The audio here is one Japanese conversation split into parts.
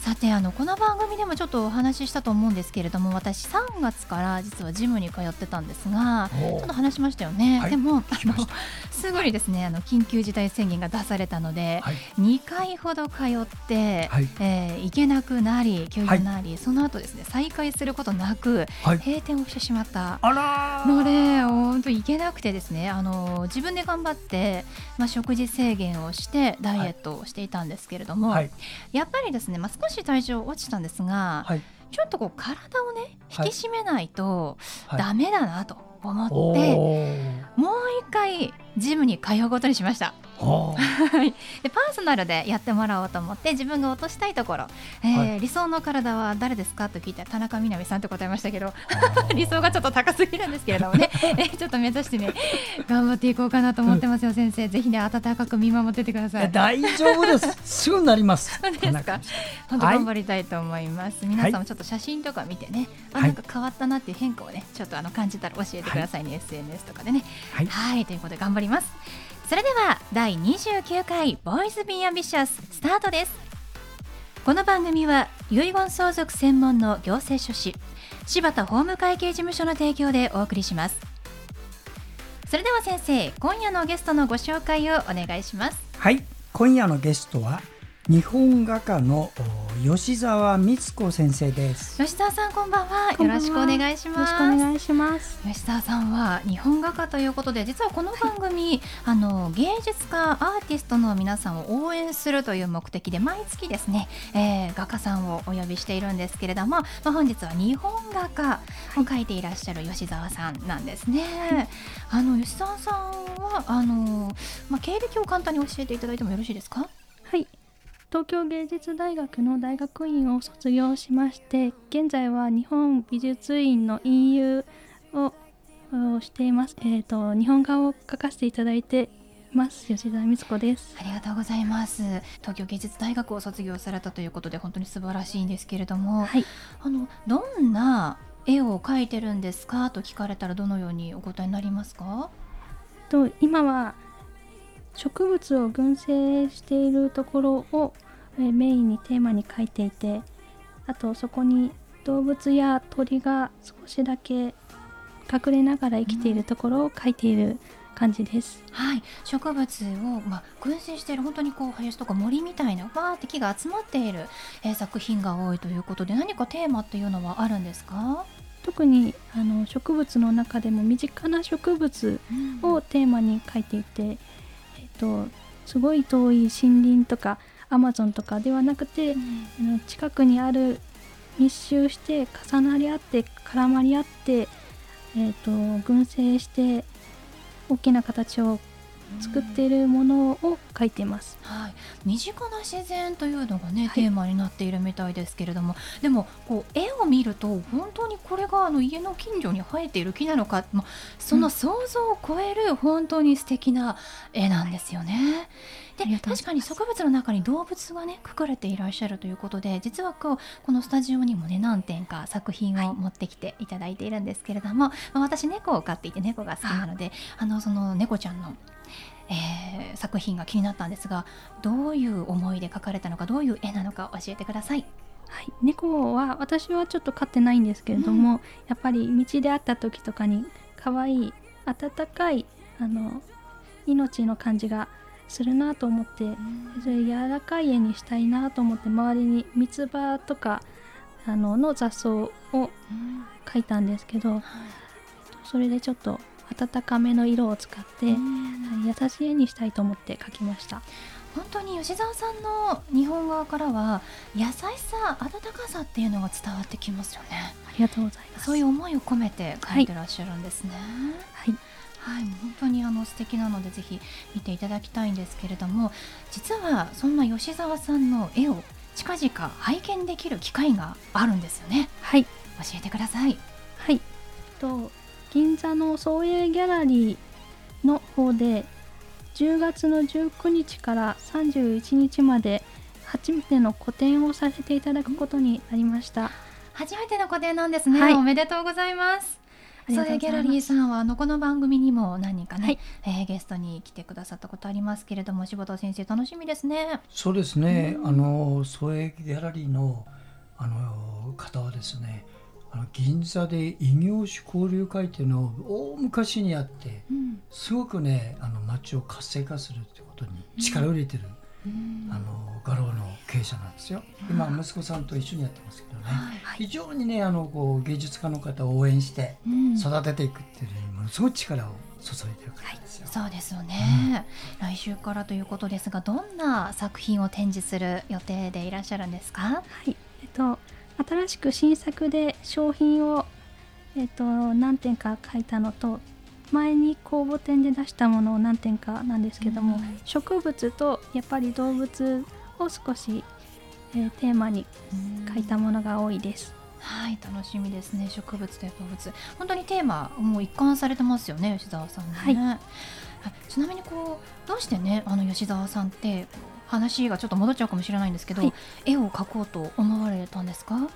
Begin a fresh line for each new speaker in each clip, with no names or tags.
さてあのこの番組でもちょっとお話ししたと思うんですけれども私3月から実はジムに通ってたんですがちょっと話しましたよね、はい、でもあのすぐにですね。あの緊急事態宣言が出されたので、はい、2回ほど通って、はい。えー、行けなくなり休業なり、はい、その後ですね再開することなく、はい、閉店をしてしまった。ので本当行けなくてですねあの自分で頑張って、まあ、食事制限をしてダイエットをしていたんですけれども、はい、やっぱりですね、まあ、少し体重落ちたんですが、はい、ちょっとこう体をね引き締めないとダメだなと思って、もう一回ジムに通うことにしました。でパーソナルでやってもらおうと思って自分が落としたいところ、えー、はい、理想の体は誰ですか？と聞いて田中みな実さんと答えましたけど 理想がちょっと高すぎるんですけれどもね、えー、ちょっと目指してね頑張っていこうかなと思ってますよ、う ん、先生。ぜひね温かく見守っててください。
大丈夫です。すぐなります。
ですか？本当頑張りたいと思います、はい、皆さんもちょっと写真とか見てね、はい、あなんか変わったなっていう変化をねちょっとあの感じたら教えてくださいね、SNS とかでね。はい。ということで頑張ります。それでは第29回ボーイズビーアンビシャススタートです。この番組は遺言相続専門の行政書士柴田法務会計事務所の提供でお送りします。それでは先生今夜のゲストのご紹介をお願いします。
はい。今夜のゲストは日本画家の吉澤光子先生です。
吉澤さんこんばんは。よろしくお願いします。
よろしくお願いします。
吉澤さんは日本画家ということで実はこの番組、はい、あの芸術家アーティストの皆さんを応援するという目的で毎月ですね、えー、画家さんをお呼びしているんですけれども、まあ、本日は日本画家を描いていらっしゃる吉澤さんなんですね、はい、あの吉澤さんはあのまあ経歴を簡単に教えていただいてもよろしいですか？
はい東京芸術大学の大学院を卒業しまして現在は日本美術院の EU をしています、えーと、日本画を描かせていただいてます吉田光子です。
ありがとうございます。東京芸術大学を卒業されたということで本当に素晴らしいんですけれども、はい、あのどんな絵を描いてるんですか？と聞かれたらどのようにお答えになりますか？
と今は植物を群生しているところを、えメインにテーマに描いていてあとそこに動物や鳥が少しだけ隠れながら生きているところを描いている感じです。
はい、植物をまあ群生している本当にこう林とか森みたいなわーって木が集まっている、えー、作品が多いということで何かテーマっていうのはあるんですか？
特にあの植物の中でも身近な植物をテーマに描いていて、とすごい遠い森林とかアマゾンとかではなくて、うん、近くにある密集して重なり合って絡まり合って、えーと、群生して大きな形を作っているものを書いています、
はい、身近な自然というのがね、はい、テーマになっているみたいですけれどもでもこう絵を見ると本当にこれがあの家の近所に生えている木なのか、ま、その想像を超える本当に素敵な絵なんですよね。で確かに植物の中に動物がね隠れていらっしゃるということで実はこうこのスタジオにもね何点か作品を持ってきていただいているんですけれども、はい、まあ、私猫を飼っていて猫が好きなのであのその猫ちゃんのえー、作品が気になったんですがどういう思いで描かれたのかどういう絵なのか教えてください。
はい、猫は私はちょっと飼ってないんですけれども、うん、やっぱり道で会った時とかに可愛い温かいあの命の感じがするなと思って、うん、それ柔らかい絵にしたいなと思って周りに三つ葉とかあのの雑草を描いたんですけど、うん、それでちょっと温かめの色を使って優しい絵にしたいと思って描きました。
本当に吉澤さんの日本側からは優しさ温かさっていうのが伝わってきますよね。
ありがとうございます。
そういう思いを込めて描いてらっしゃるんですね。
はい。
はい、本当にあの素敵なのでぜひ見ていただきたいんですけれども実はそんな吉澤さんの絵を近々拝見できる機会があるんですよね。
はい。
教えてください。
はい。と銀座の創営ギャラリーの方で10月の19日から31日まで初めての個展をさせていただくことになりました。
初めての個展なんですね、
はい。
おめでとうございます。
ありがとういます。
ソエギャラリーさんはあのこの番組にも何人かね、
はい。
えーゲストに来てくださったことありますけれども柴田先生楽しみですね。
そうですね、あのソエギャラリーのあの方はですねあの銀座で異業種交流会っていうのを大昔にあって
うん。
すごくねあの街を活性化するってことに力を入れてる、あの画廊の経営者なんですよ。今息子さんと一緒にやってますけどね、
はい。
非常にねあのこう芸術家の方を応援して
うん。
育てていくっていうのにものすごい力を注いでる方ですよ、
そうですよね、来週からということですがどんな作品を展示する予定でいらっしゃるんですか？
はい。えっと新しく新作で商品をえっと何点か書いたのと前に公募展で出したものを何点かなんですけども、
うん。
植物とやっぱり動物を少し、えーテーマに書いたものが多いです。
はい楽しみですね。植物と動物。本当にテーマもう一貫されてますよね吉澤さんね、
はい。
はいちなみにこうどうしてねあの吉澤さんって話がちょっと戻っちゃうかもしれないんですけど、
はい。
絵を描こうと思われたんですか？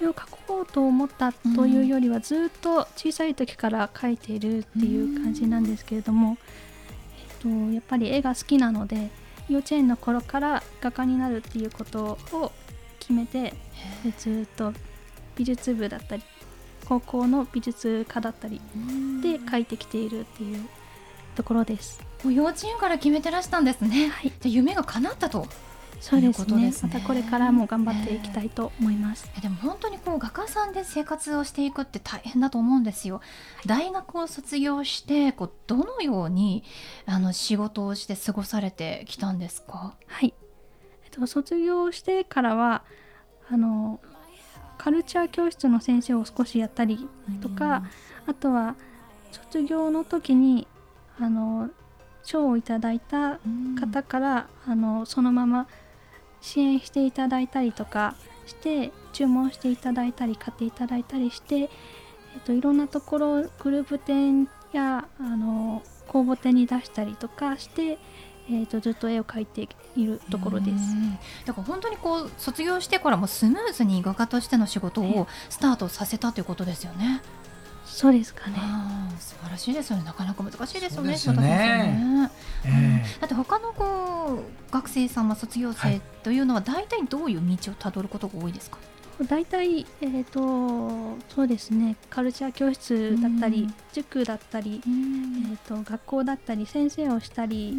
絵を描こうと思ったというよりは、ずっと小さい時から描いているっていう感じなんですけれども、えっと、やっぱり絵が好きなので幼稚園の頃から画家になるっていうことを決めてでずっと美術部だったり高校の美術科だったりで描いてきているっていうところです。
もう幼稚園から決めてらしたんですね、
はい、
じゃあ夢が叶ったと。
そうです
ということですね。
ねまたこれからも頑張っていきたいと思います。
えでも本当にこう画家さんで生活をしていくって大変だと思うんですよ。大学を卒業してこうどのようにあの仕事をして過ごされてきたんですか？
はい、えっと、卒業してからはあのカルチャー教室の先生を少しやったりとか、あとは卒業の時にあの賞をいただいた方から、あのそのまま支援していただいたりとかして注文していただいたり買っていただいたりして、えっと、いろんなところグループ展やあの公募展に出したりとかして、えっと、ずっと絵を描いているところです。
うんだから本当にこう卒業してからもスムーズに画家としての仕事をスタートさせたということですよね。
そうですかね。
素晴らしいですよね。なかなか難しいですよね。
そうですよね。え
だって他のこう学生さん、まあ、卒業生
はい
というのは大体どういう道をたどることが多いですか、
大体、えー、とそうですね。カルチャー教室だったり、
うん。
塾だったり、えー、と学校だったり先生をしたり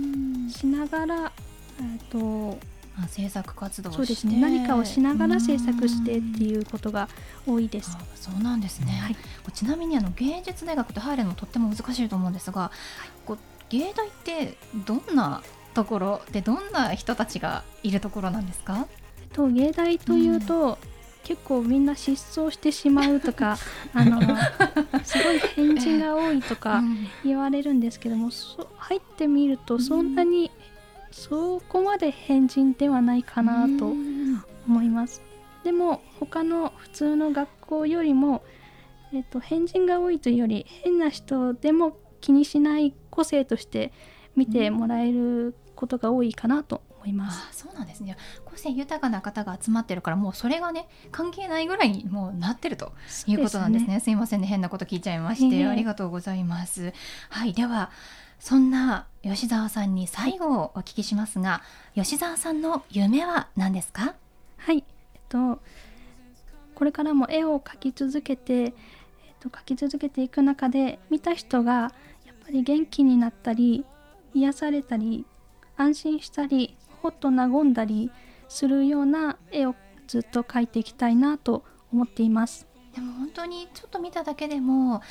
しながら、えー、と
まあ、制作活動をして。
そうですね。何かをしながら制作してって
う
いうことが多いです。
あ。そうなんですね、
はい。
ちなみにあの芸術大学って入るのとっても難しいと思うんですが、こう芸大ってどんなところでどんな人たちがいるところなんですか？
えっと芸大というと、結構みんな失踪してしまうとか あのすごい変人が多いとか
うん。
言われるんですけども、そ入ってみるとそんなにそこまで変人ではないかなと
うん
思います。でも他の普通の学校よりも、えっと、変人が多いというより変な人でも気にしない個性として見てもらえることが多いかなと思います。
あそうなんですね個性豊かな方が集まってるからもうそれがね関係ないぐらいにもうなってるということなんですね。すいませんね変なこと聞いちゃいまして、ありがとうございます。はいではそんな吉澤さんに最後をお聞きしますが、吉澤さんの夢は何ですか？
はい、えっと、これからも絵を描き続けて、えっと、描き続けていく中で見た人がやっぱり元気になったり癒されたり安心したりほっと和んだりするような絵をずっと描いていきたいなと思っています。
でも本当にちょっと見ただけでも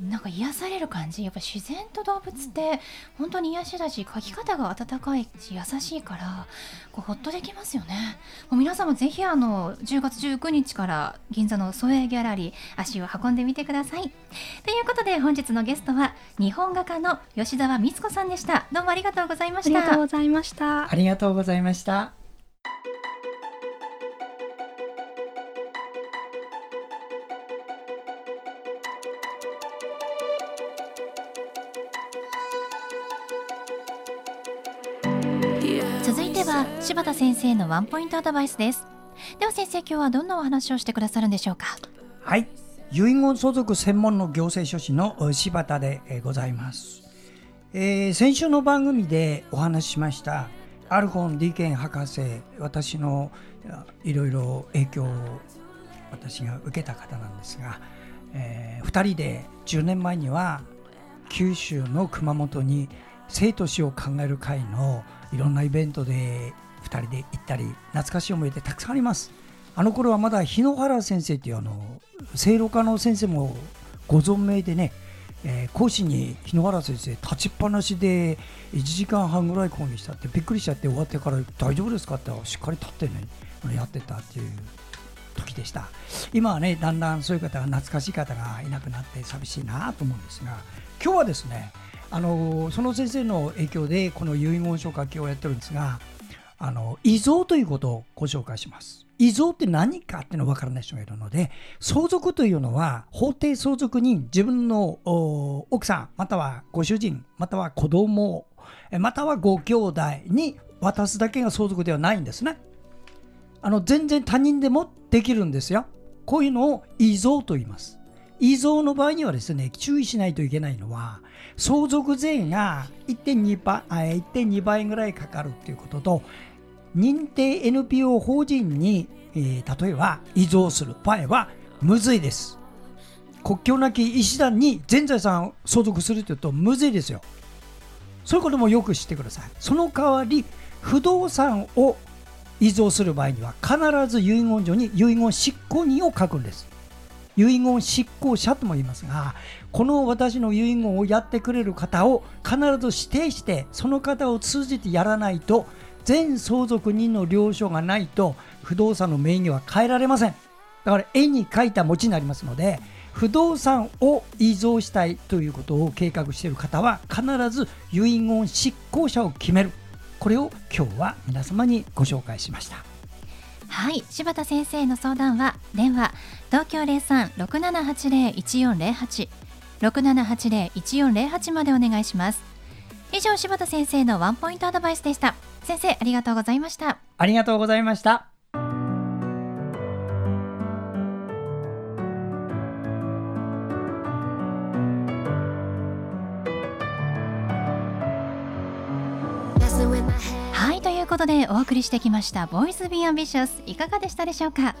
なんか癒される感じ。やっぱ自然と動物って本当に癒しだし描き方が温かいし優しいからこうほっとできますよね。もう皆さんもぜひあの10月19日から銀座のソエギャラリー足を運んでみてください。ということで本日のゲストは日本画家の吉澤光子さんでした。どうもありがとうございました。
ありがとうございました。
ありがとうございました
柴田先生のワンポイントアドバイスです。では先生今日はどんなお話をしてくださるんでしょうか？
はい。遺言相続専門の行政書士の柴田でございます、えー、先週の番組でお話ししましたアルフォン・ディケン博士私のいろいろ影響を私が受けた方なんですが、えー、2人で10年前には九州の熊本に生と死を考える会のいろんなイベントで2人で行ったり懐かしい思い出たくさんあります。あの頃はまだ日野原先生っていうあの正路科の先生もご存命でね、えー、講師に日野原先生立ちっぱなしで1時間半ぐらい講義したってびっくりしちゃって終わってから大丈夫ですかってしっかり立ってねやってたっていう時でした。今はねだんだんそういう方が懐かしい方がいなくなって寂しいなと思うんですが今日はですねあのその先生の影響でこの遺言書書きをやってるんですがあの遺贈ということをご紹介します。遺贈って何かっていうの分からない人がいるので相続というのは法定相続人自分の奥さんまたはご主人または子供またはご兄弟に渡すだけが相続ではないんですね。あの全然他人でもできるんですよ。こういうのを遺贈と言います。遺贈の場合にはですね注意しないといけないのは相続税が1.2倍倍ぐらいかかるということと認定 NPO 法人に、えー、例えば遺贈する場合はむずいです。国境なき医師団に全財産を相続するというとむずいですよ。そういうこともよく知ってください。その代わり不動産を遺贈する場合には必ず遺言書に遺言執行人を書くんです。遺言執行者とも言いますがこの私の遺言をやってくれる方を必ず指定してその方を通じてやらないと全相続人の了承がないと不動産の名義は変えられません。だから絵に描いた餅になりますので不動産を遺贈したいということを計画している方は必ず遺言執行者を決める。これを今日は皆様にご紹介しました。
はい柴田先生の相談は電話東京0367801408 6780-1408までお願いします。以上柴田先生のワンポイントアドバイスでした。先生ありがとうございました。
ありがとうございました。
ことでお送りしてきました「 Voice Be Ambitious」いかがでしたでしょうか？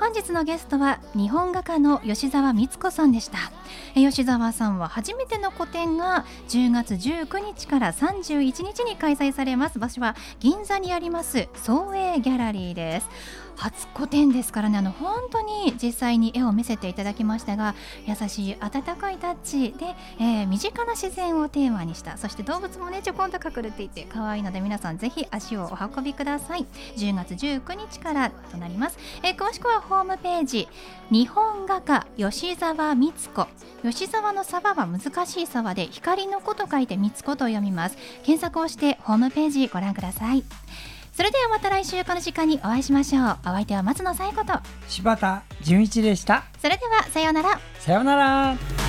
本日のゲストは日本画家の吉澤光子さんでした。吉澤さんは初めての個展が10月19日から31日に開催されます。場所は銀座にあります総営ギャラリーです。初個展ですからね。あの本当に実際に絵を見せていただきましたが優しい温かいタッチで、えー、身近な自然をテーマにした。そして動物もねちょこんと隠れていて可愛いので皆さんぜひ足をお運びください。10月19日からとなります、えー、詳しくはホームページ日本画家吉沢光子。吉沢の沢は難しい沢で光の子と書いて光子と読みます。検索をしてホームページご覧ください。それではまた来週この時間にお会いしましょう。お相手は松野紗友子と。
柴田純一でした。
それではさようなら。
さようなら